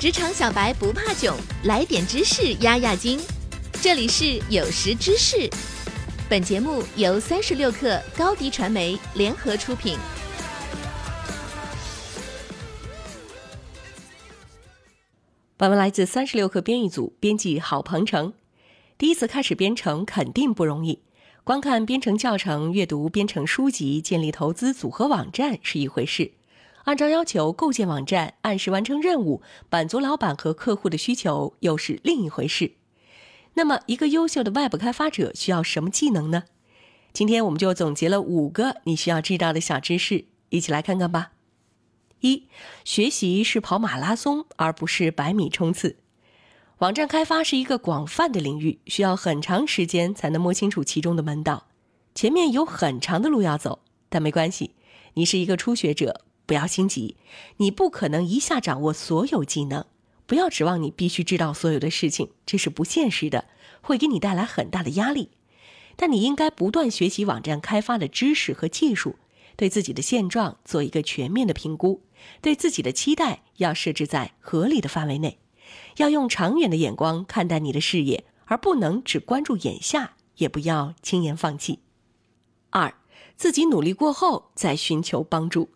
职场小白不怕囧，来点知识压压惊。这里是有识知识，本节目由三十六克高低传媒联合出品。本文来自三十六克编译组，编辑郝鹏程。第一次开始编程肯定不容易，观看编程教程、阅读编程书籍、建立投资组合网站是一回事。按照要求构建网站，按时完成任务，满足老板和客户的需求，又是另一回事。那么，一个优秀的 Web 开发者需要什么技能呢？今天我们就总结了五个你需要知道的小知识，一起来看看吧。一、学习是跑马拉松，而不是百米冲刺。网站开发是一个广泛的领域，需要很长时间才能摸清楚其中的门道。前面有很长的路要走，但没关系，你是一个初学者。不要心急，你不可能一下掌握所有技能，不要指望你必须知道所有的事情，这是不现实的，会给你带来很大的压力。但你应该不断学习网站开发的知识和技术，对自己的现状做一个全面的评估，对自己的期待要设置在合理的范围内，要用长远的眼光看待你的事业，而不能只关注眼下，也不要轻言放弃。二，自己努力过后再寻求帮助。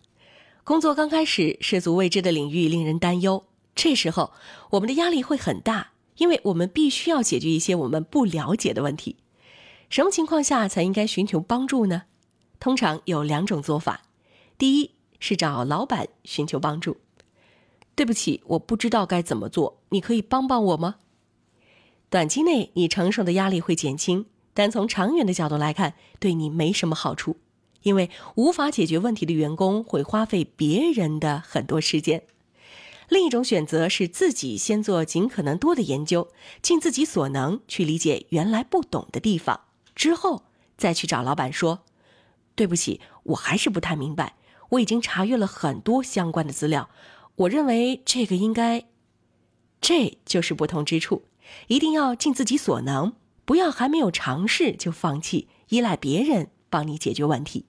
工作刚开始，涉足未知的领域令人担忧。这时候，我们的压力会很大，因为我们必须要解决一些我们不了解的问题。什么情况下才应该寻求帮助呢？通常有两种做法。第一是找老板寻求帮助。对不起，我不知道该怎么做，你可以帮帮我吗？短期内你承受的压力会减轻，但从长远的角度来看，对你没什么好处。因为无法解决问题的员工会花费别人的很多时间。另一种选择是自己先做尽可能多的研究，尽自己所能去理解原来不懂的地方，之后再去找老板说：“对不起，我还是不太明白。我已经查阅了很多相关的资料，我认为这个应该……这就是不同之处。一定要尽自己所能，不要还没有尝试就放弃，依赖别人帮你解决问题。”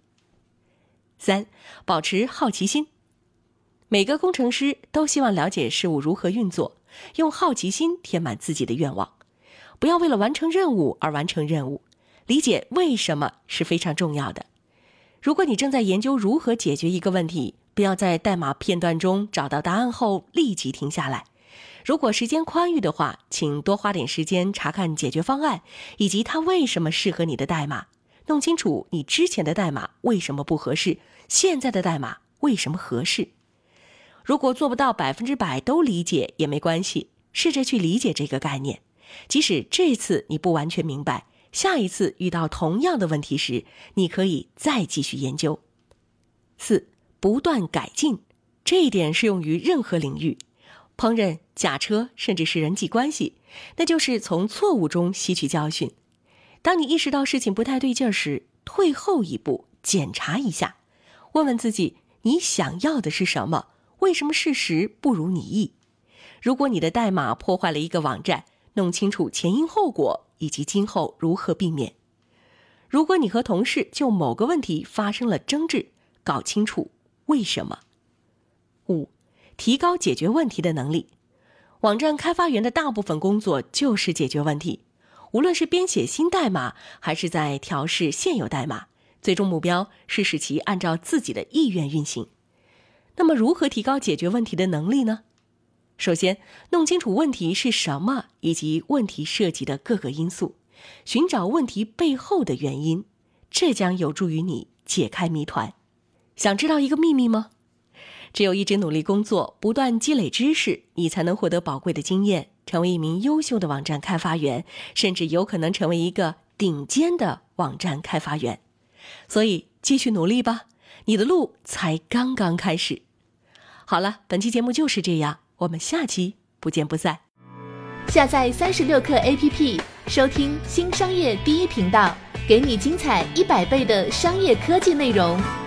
三，保持好奇心。每个工程师都希望了解事物如何运作，用好奇心填满自己的愿望。不要为了完成任务而完成任务，理解为什么是非常重要的。如果你正在研究如何解决一个问题，不要在代码片段中找到答案后立即停下来。如果时间宽裕的话，请多花点时间查看解决方案以及它为什么适合你的代码。弄清楚你之前的代码为什么不合适，现在的代码为什么合适。如果做不到百分之百都理解也没关系，试着去理解这个概念。即使这次你不完全明白，下一次遇到同样的问题时，你可以再继续研究。四，不断改进，这一点适用于任何领域，烹饪、驾车，甚至是人际关系，那就是从错误中吸取教训。当你意识到事情不太对劲时，退后一步，检查一下，问问自己：你想要的是什么？为什么事实不如你意？如果你的代码破坏了一个网站，弄清楚前因后果以及今后如何避免。如果你和同事就某个问题发生了争执，搞清楚为什么。五，提高解决问题的能力。网站开发员的大部分工作就是解决问题。无论是编写新代码，还是在调试现有代码，最终目标是使其按照自己的意愿运行。那么，如何提高解决问题的能力呢？首先，弄清楚问题是什么以及问题涉及的各个因素，寻找问题背后的原因，这将有助于你解开谜团。想知道一个秘密吗？只有一直努力工作，不断积累知识，你才能获得宝贵的经验。成为一名优秀的网站开发员，甚至有可能成为一个顶尖的网站开发员。所以，继续努力吧，你的路才刚刚开始。好了，本期节目就是这样，我们下期不见不散。下载三十六课 APP，收听新商业第一频道，给你精彩一百倍的商业科技内容。